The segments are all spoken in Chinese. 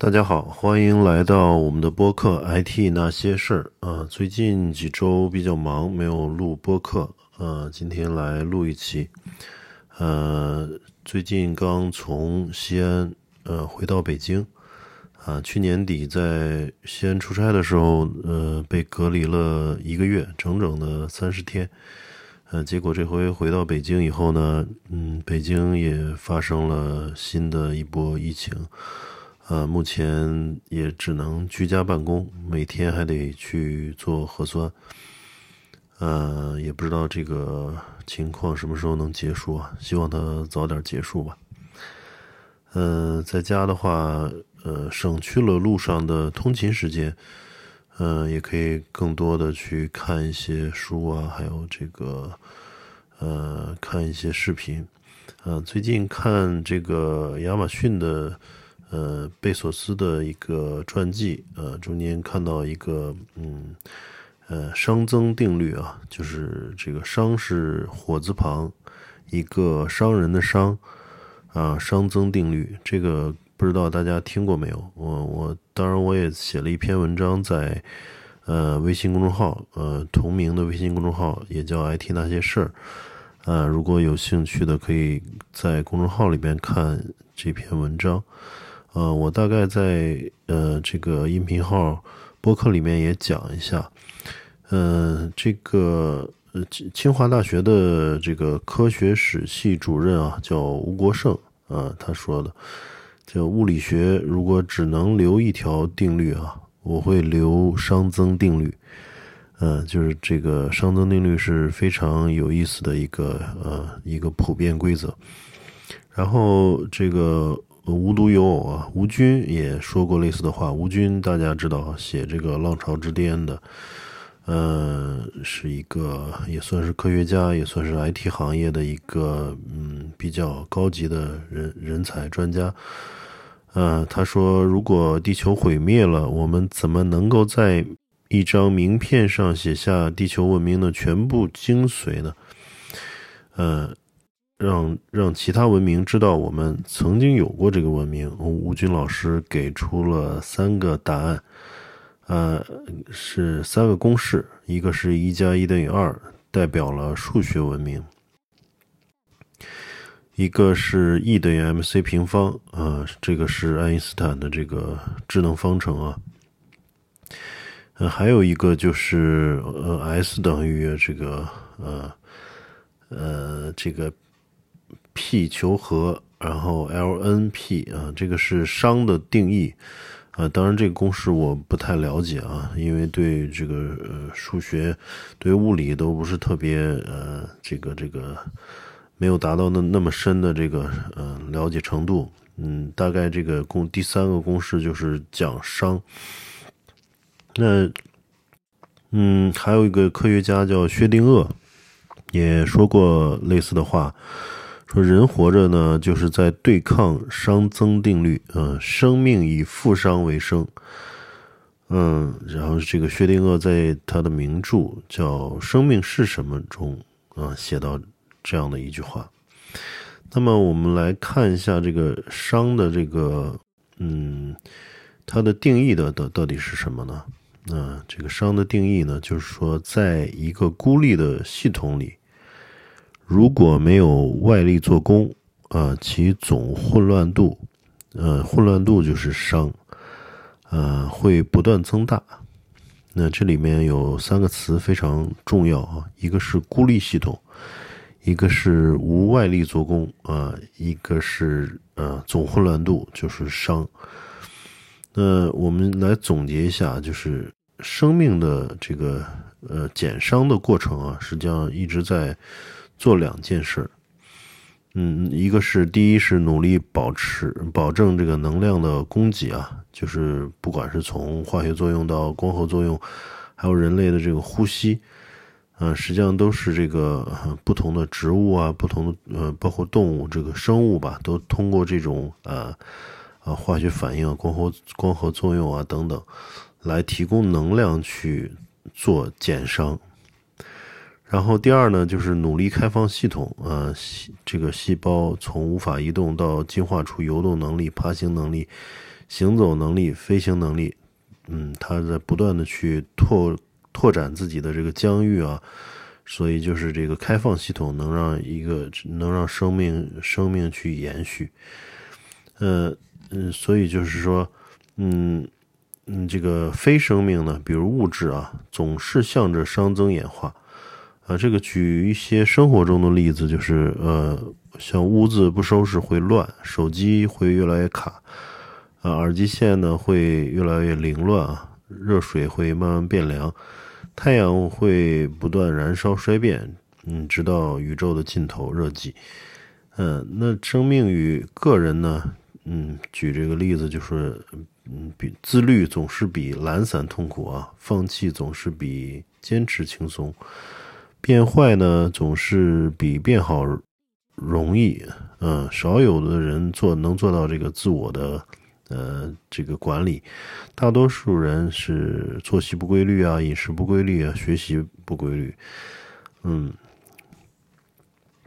大家好，欢迎来到我们的播客《IT 那些事儿》啊。最近几周比较忙，没有录播客，呃，今天来录一期。呃，最近刚从西安呃回到北京，啊，去年底在西安出差的时候，呃，被隔离了一个月，整整的三十天。呃，结果这回回到北京以后呢，嗯，北京也发生了新的一波疫情。呃，目前也只能居家办公，每天还得去做核酸。呃，也不知道这个情况什么时候能结束啊？希望它早点结束吧。呃，在家的话，呃，省去了路上的通勤时间，呃，也可以更多的去看一些书啊，还有这个，呃，看一些视频。呃，最近看这个亚马逊的。呃，贝索斯的一个传记，呃，中间看到一个，嗯，呃，熵增定律啊，就是这个熵是火字旁，一个商人的商，啊，熵增定律，这个不知道大家听过没有？我我当然我也写了一篇文章在，呃，微信公众号，呃，同名的微信公众号也叫 IT 那些事儿，啊，如果有兴趣的，可以在公众号里边看这篇文章。呃，我大概在呃这个音频号播客里面也讲一下，呃，这个呃清华大学的这个科学史系主任啊，叫吴国胜啊，他说的，叫物理学如果只能留一条定律啊，我会留熵增定律，呃，就是这个熵增定律是非常有意思的一个呃一个普遍规则，然后这个。无独有偶啊，吴军也说过类似的话。吴军大家知道，写这个《浪潮之巅》的，呃，是一个也算是科学家，也算是 IT 行业的一个嗯比较高级的人人才专家。呃，他说，如果地球毁灭了，我们怎么能够在一张名片上写下地球文明的全部精髓呢？呃。让让其他文明知道我们曾经有过这个文明。吴军老师给出了三个答案，呃，是三个公式，一个是一加一等于二，代表了数学文明；一个是 E 等于 mc 平方，啊，这个是爱因斯坦的这个智能方程啊。呃，还有一个就是呃，S 等于这个呃呃这个。P 求和，然后 LNP 啊，这个是熵的定义啊。当然，这个公式我不太了解啊，因为对这个呃数学、对物理都不是特别呃这个这个没有达到那那么深的这个呃了解程度。嗯，大概这个公第三个公式就是讲熵。那嗯，还有一个科学家叫薛定谔，也说过类似的话。说人活着呢，就是在对抗熵增定律，嗯，生命以负熵为生，嗯，然后这个薛定谔在他的名著叫《生命是什么》中，啊，写到这样的一句话。那么我们来看一下这个熵的这个，嗯，它的定义的到到底是什么呢？啊，这个熵的定义呢，就是说，在一个孤立的系统里。如果没有外力做功，啊，其总混乱度，呃，混乱度就是熵，呃，会不断增大。那这里面有三个词非常重要啊，一个是孤立系统，一个是无外力做功，啊，一个是呃总混乱度就是熵。那我们来总结一下，就是生命的这个呃减熵的过程啊，实际上一直在。做两件事，嗯，一个是第一是努力保持保证这个能量的供给啊，就是不管是从化学作用到光合作用，还有人类的这个呼吸，嗯，实际上都是这个不同的植物啊，不同的呃，包括动物这个生物吧，都通过这种呃呃化学反应、光合光合作用啊等等，来提供能量去做减伤。然后第二呢，就是努力开放系统啊，这个细胞从无法移动到进化出游动能力、爬行能力、行走能力、飞行能力。嗯，它在不断的去拓拓展自己的这个疆域啊，所以就是这个开放系统能让一个能让生命生命去延续。呃嗯，所以就是说，嗯嗯，这个非生命呢，比如物质啊，总是向着熵增演化。啊，这个举一些生活中的例子，就是呃，像屋子不收拾会乱，手机会越来越卡，啊，耳机线呢会越来越凌乱啊，热水会慢慢变凉，太阳会不断燃烧衰变，嗯，直到宇宙的尽头热寂。嗯，那生命与个人呢，嗯，举这个例子就是，嗯，比自律总是比懒散痛苦啊，放弃总是比坚持轻松。变坏呢，总是比变好容易。嗯，少有的人做能做到这个自我的呃这个管理，大多数人是作息不规律啊，饮食不规律啊，学习不规律。嗯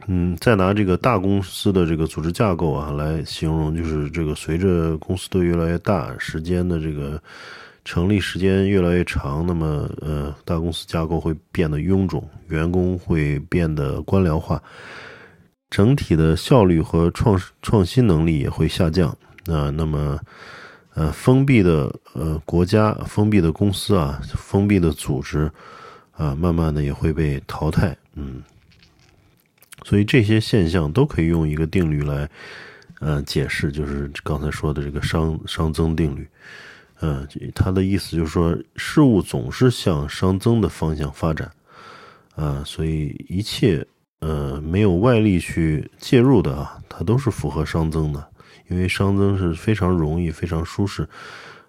嗯，再拿这个大公司的这个组织架构啊来形容，就是这个随着公司的越来越大，时间的这个。成立时间越来越长，那么呃，大公司架构会变得臃肿，员工会变得官僚化，整体的效率和创创新能力也会下降啊。那么呃，封闭的呃国家、封闭的公司啊、封闭的组织啊，慢慢的也会被淘汰。嗯，所以这些现象都可以用一个定律来呃解释，就是刚才说的这个熵熵增定律。嗯，他的意思就是说，事物总是向熵增的方向发展，啊，所以一切呃没有外力去介入的啊，它都是符合熵增的，因为熵增是非常容易、非常舒适，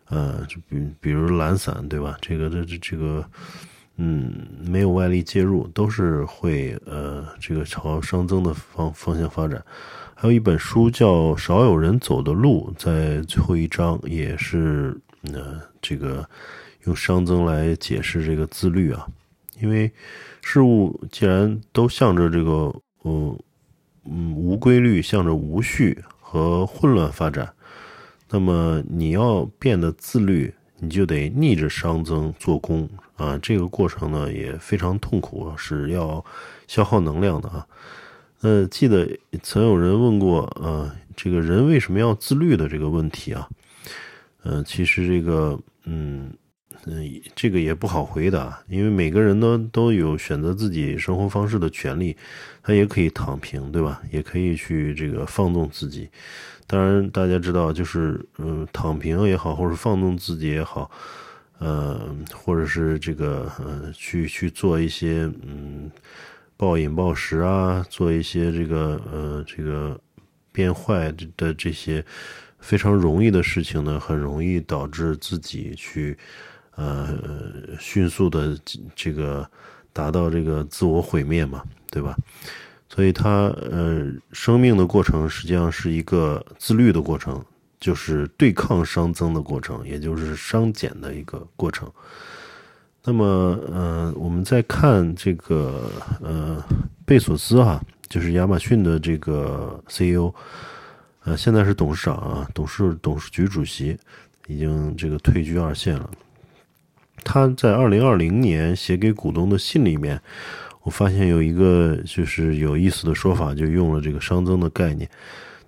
呃，就比比如懒散，对吧？这个这这这个，嗯，没有外力介入，都是会呃这个朝熵增的方方向发展。还有一本书叫《少有人走的路》，在最后一章也是。那这个用熵增来解释这个自律啊，因为事物既然都向着这个嗯嗯无规律、向着无序和混乱发展，那么你要变得自律，你就得逆着熵增做功啊。这个过程呢也非常痛苦，是要消耗能量的啊。呃，记得曾有人问过呃，这个人为什么要自律的这个问题啊？嗯，其实这个，嗯嗯，这个也不好回答，因为每个人呢都有选择自己生活方式的权利，他也可以躺平，对吧？也可以去这个放纵自己。当然，大家知道，就是嗯，躺平也好，或者放纵自己也好，呃，或者是这个呃，去去做一些嗯暴饮暴食啊，做一些这个呃这个变坏的这些。非常容易的事情呢，很容易导致自己去，呃，迅速的这个达到这个自我毁灭嘛，对吧？所以他呃，生命的过程实际上是一个自律的过程，就是对抗熵增的过程，也就是熵减的一个过程。那么，呃，我们再看这个呃，贝索斯哈，就是亚马逊的这个 CEO。呃，现在是董事长啊，董事董事局主席，已经这个退居二线了。他在二零二零年写给股东的信里面，我发现有一个就是有意思的说法，就用了这个熵增的概念。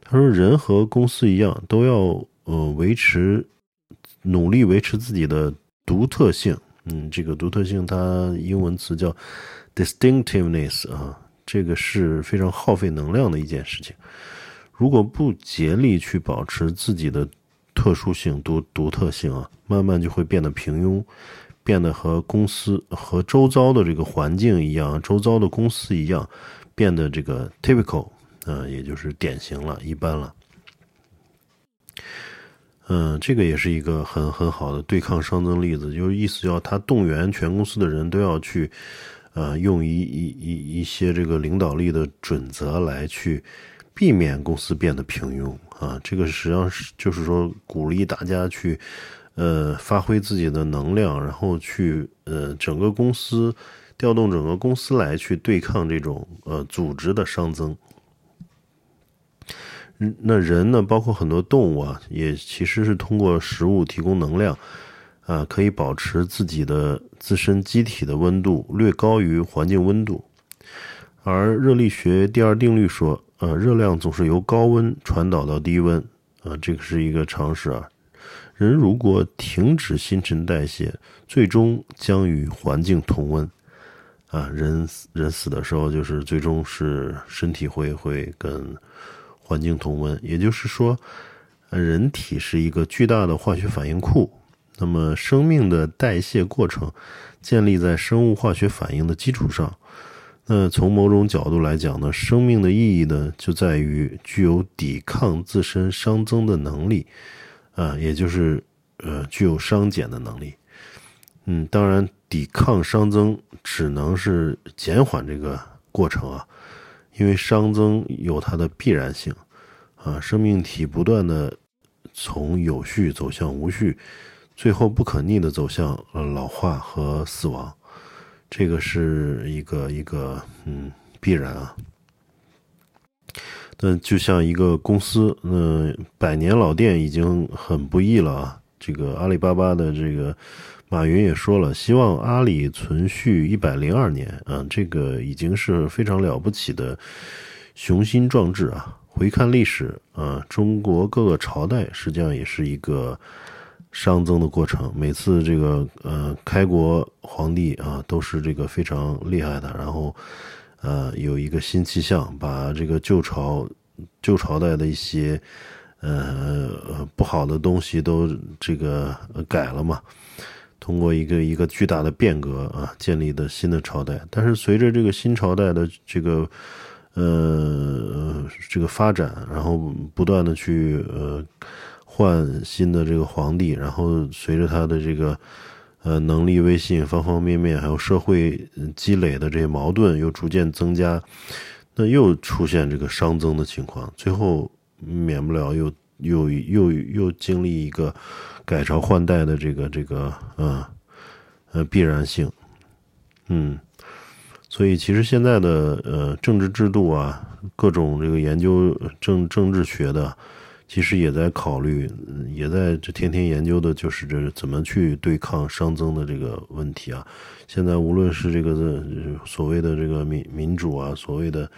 他说，人和公司一样，都要呃维持努力维持自己的独特性。嗯，这个独特性，它英文词叫 distinctiveness 啊，这个是非常耗费能量的一件事情。如果不竭力去保持自己的特殊性、独独特性啊，慢慢就会变得平庸，变得和公司和周遭的这个环境一样，周遭的公司一样，变得这个 typical，嗯，也就是典型了，一般了。嗯，这个也是一个很很好的对抗熵增例子，就是意思要他动员全公司的人都要去，呃，用一一一一些这个领导力的准则来去。避免公司变得平庸啊，这个实际上是就是说鼓励大家去，呃，发挥自己的能量，然后去呃整个公司调动整个公司来去对抗这种呃组织的熵增。那人呢，包括很多动物啊，也其实是通过食物提供能量，啊，可以保持自己的自身机体的温度略高于环境温度。而热力学第二定律说，呃，热量总是由高温传导到低温，啊，这个是一个常识啊。人如果停止新陈代谢，最终将与环境同温，啊，人人死的时候就是最终是身体会会跟。环境同温，也就是说，人体是一个巨大的化学反应库。那么，生命的代谢过程建立在生物化学反应的基础上。那从某种角度来讲呢，生命的意义呢，就在于具有抵抗自身熵增的能力，啊，也就是呃，具有熵减的能力。嗯，当然，抵抗熵增只能是减缓这个过程啊。因为熵增有它的必然性，啊，生命体不断的从有序走向无序，最后不可逆的走向呃老化和死亡，这个是一个一个嗯必然啊。那就像一个公司，嗯，百年老店已经很不易了啊，这个阿里巴巴的这个。马云也说了，希望阿里存续一百零二年啊，这个已经是非常了不起的雄心壮志啊。回看历史啊，中国各个朝代实际上也是一个熵增的过程。每次这个呃开国皇帝啊，都是这个非常厉害的，然后呃有一个新气象，把这个旧朝旧朝代的一些呃不好的东西都这个改了嘛。通过一个一个巨大的变革啊，建立的新的朝代。但是随着这个新朝代的这个呃这个发展，然后不断的去呃换新的这个皇帝，然后随着他的这个呃能力、威信方方面面，还有社会积累的这些矛盾又逐渐增加，那又出现这个熵增的情况，最后免不了又又又又经历一个。改朝换代的这个这个呃呃必然性，嗯，所以其实现在的呃政治制度啊，各种这个研究政政治学的，其实也在考虑，也在这天天研究的就是这怎么去对抗熵增的这个问题啊。现在无论是这个所谓的这个民民主啊，所谓的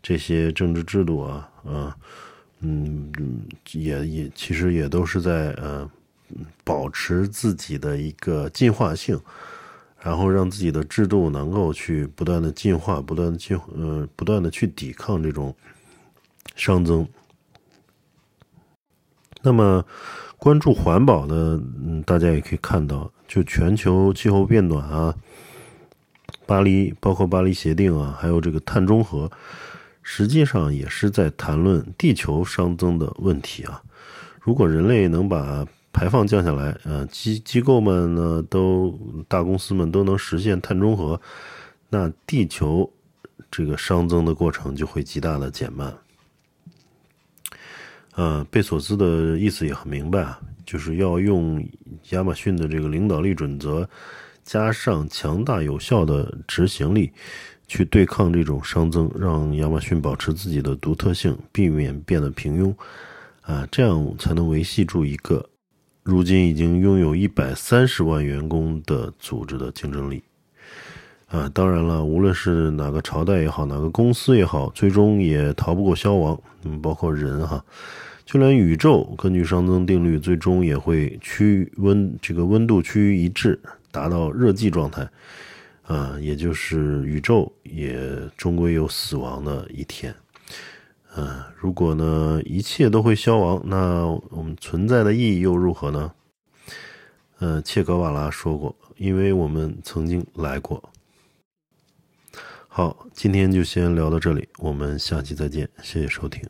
这些政治制度啊，啊，嗯，也也其实也都是在呃。保持自己的一个进化性，然后让自己的制度能够去不断的进化，不断的进，呃，不断的去抵抗这种熵增。那么，关注环保的，嗯，大家也可以看到，就全球气候变暖啊，巴黎，包括巴黎协定啊，还有这个碳中和，实际上也是在谈论地球熵增的问题啊。如果人类能把排放降下来，呃，机机构们呢，都大公司们都能实现碳中和，那地球这个熵增的过程就会极大的减慢。呃，贝索斯的意思也很明白啊，就是要用亚马逊的这个领导力准则，加上强大有效的执行力，去对抗这种熵增，让亚马逊保持自己的独特性，避免变得平庸，啊，这样才能维系住一个。如今已经拥有一百三十万员工的组织的竞争力，啊，当然了，无论是哪个朝代也好，哪个公司也好，最终也逃不过消亡。嗯，包括人哈，就连宇宙根据熵增定律，最终也会趋温，这个温度趋于一致，达到热寂状态，啊，也就是宇宙也终归有死亡的一天。嗯，如果呢一切都会消亡，那我们存在的意义又如何呢？嗯，切格瓦拉说过，因为我们曾经来过。好，今天就先聊到这里，我们下期再见，谢谢收听。